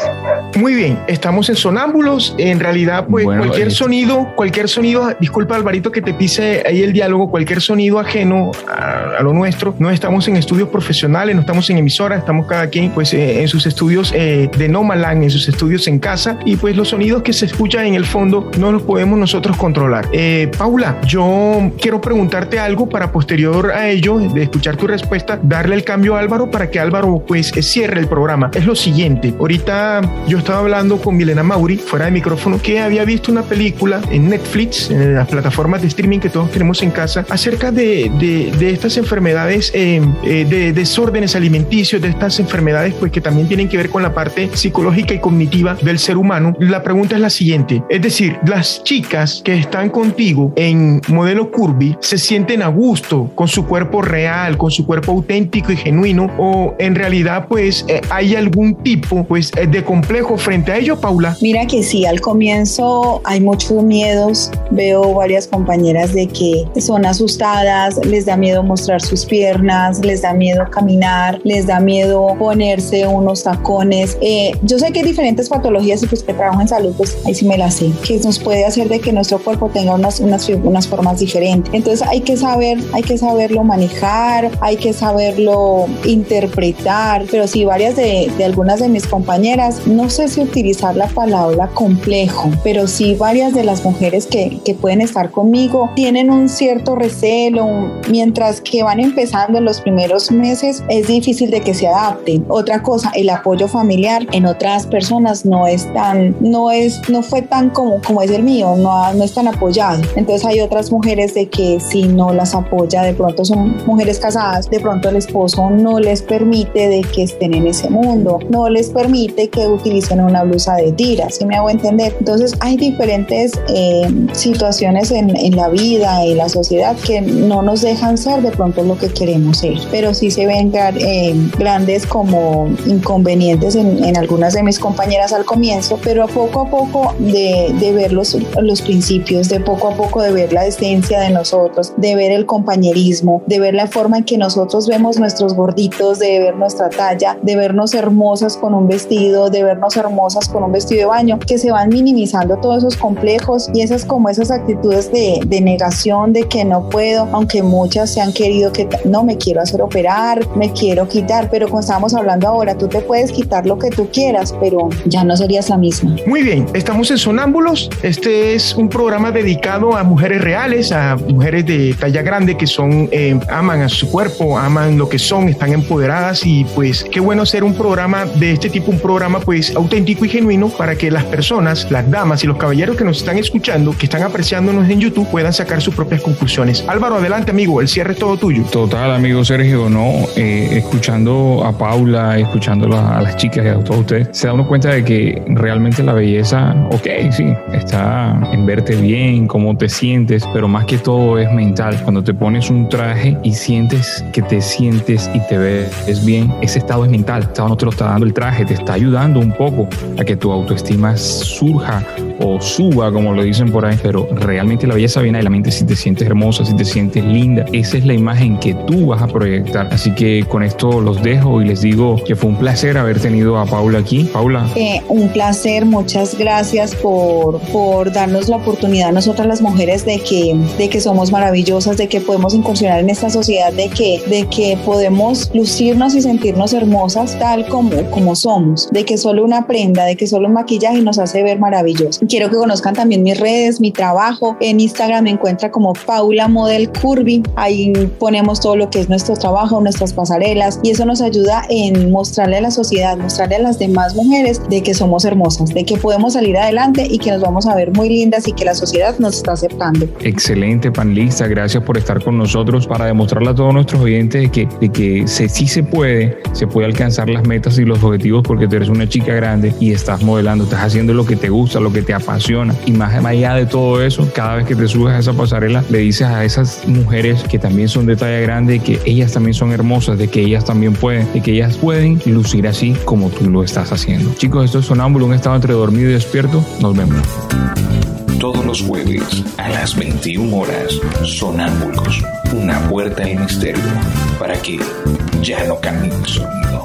Muy bien, estamos en Sonámbulos. En realidad, pues cualquier eh, sonido, cualquier sonido, disculpa Alvarito que te pise ahí el diálogo, cualquier sonido ajeno a, lo nuestro, no estamos en estudios profesionales, no estamos en emisoras, estamos cada quien pues eh, en sus estudios eh, de Nomaland, en sus estudios en casa y pues los sonidos que se escuchan en el fondo no los podemos nosotros controlar. Paula, yo quiero preguntarte algo para posterior a ello, de escuchar tu respuesta, darle el cambio a Álvaro para que Álvaro pues cierre el programa. Es lo siguiente, ahorita yo estaba hablando con Milena Mauri, fuera de micrófono, que había visto una película en Netflix, en las plataformas de streaming que todos tenemos en casa, acerca de, de, estas enfermedades, eh, eh, de desórdenes alimenticios, de estas enfermedades pues que también tienen que ver con la parte psicológica y cognitiva del ser humano. La pregunta es la siguiente, es decir, las chicas que están contigo en modelo curvy se sienten a gusto con su cuerpo real, con su cuerpo auténtico y genuino o en realidad pues eh, hay algún tipo pues de complejo frente a ello, Paula? Mira que sí, al comienzo hay muchos miedos. Veo varias compañeras de que son asustadas, les da miedo mostrar sus piernas, les da miedo caminar, les da miedo ponerse unos tacones. Eh, yo sé que hay diferentes patologías y pues que trabajo en salud, pues ahí sí me la sé, que nos puede hacer de que nuestro cuerpo tenga unas, unas, unas formas diferentes. Entonces hay que saber, hay que saberlo manejar, hay que saberlo interpretar, pero sí varias de, de algunas de mis compañeras, no sé si utilizar la palabra complejo, pero sí varias de las mujeres que, que pueden estar conmigo tienen un cierto recelo, mientras que van empezando en los primeros meses es difícil de que se adapten. Otra cosa, el apoyo familiar en otras personas no es tan, no es, no fue tan como, como es el mío, no, no es tan apoyado. Entonces hay otras mujeres de que si no las apoya, de pronto son mujeres casadas, de pronto el esposo no les permite de que estén en ese mundo, no les permite que utilicen una blusa de tira, si me hago entender. Entonces hay diferentes eh, situaciones en, en, la vida y la sociedad que no nos dejan ser de pronto lo que queremos ser, pero sí se ven eh, grandes como inconvenientes en, en, algunas de mis compañeras al comienzo, pero poco a poco de, de ver los, los principios, de poco a poco de ver la decencia de nosotros, de ver el compañerismo, de ver la forma en que nosotros vemos nuestros gorditos, de ver nuestra talla, de vernos hermosas con un vestido, de vernos hermosas con un vestido de baño, que se van minimizando todos esos complejos y esas como esas actitudes de, de negación, de que no puedo, aunque muchas se han querido que no me quiero hacer operar, me quiero quitar, pero como estábamos hablando ahora, tú te puedes quitar lo que tú quieras, pero ya no serías la misma. Muy bien, estamos en Sonámbulos. Este es un programa dedicado a mujeres reales, a mujeres de talla grande que son, eh, aman a su cuerpo, aman lo que son, están empoderadas y pues qué bueno hacer un programa de este tipo, un programa pues auténtico y genuino para que las personas, las damas y los caballeros que nos están escuchando, que están apreciándonos en YouTube, puedan sacar sus propias conclusiones. Álvaro, adelante amigo, el cierre es todo tuyo. Total, amigo Sergio, no, eh, escuchando a Paula, escuchando a las chicas y a todos ustedes, se da uno cuenta de que realmente la belleza, ok, sí, está en verte bien, cómo te sientes, pero más que todo es mental. Cuando te pones un traje y sientes que te sientes y te ves bien, ese estado es mental. estado no te lo está dando el traje, te está ayudando un poco a que tu autoestima surja o suba, como lo dicen por ahí, pero realmente la belleza viene de la mente si te sientes hermosa, si te sientes linda. Esa es la imagen que tú vas a proyectar. Así que con esto los dejo y les digo que fue un placer haber tenido a Paula aquí. Paula. Eh, un placer, muchas gracias por, por darnos la oportunidad nosotras las mujeres de que, de que somos maravillosas, de que podemos incursionar en esta sociedad, de que, de que podemos lucirnos y sentirnos hermosas tal como, como somos, de que solo una prenda, de que solo un maquillaje nos hace ver maravillosos. Quiero que conozcan también mis redes, mi trabajo. En Instagram me encuentra como Paula Model Curvy. Ahí ponemos todo lo que es nuestro trabajo, nuestras pasarelas y eso nos ayuda en mostrarle a la sociedad, mostrarle a las demás mujeres de que somos hermosas, de que podemos salir adelante y que nos vamos a ver muy lindas y que la sociedad nos está aceptando. Excelente panelista, gracias por estar con nosotros para demostrarle a todos nuestros oyentes de que, se, sí se puede, se puede alcanzar las metas y los objetivos porque tú eres una chica grande y estás modelando, estás haciendo lo que te gusta, lo que te apasiona y más allá de todo eso, cada vez que te subes a esa pasarela le dices a esas mujeres que también son de talla grande que ellas también son hermosas, de que ellas también pueden, de que ellas pueden lucir así como tú lo estás haciendo. Chicos, esto es Sonámbulo, un estado entre dormido y despierto. Nos vemos todos los jueves a las 21 horas. Sonámbulos, una puerta al misterio para que ya no camine sonido.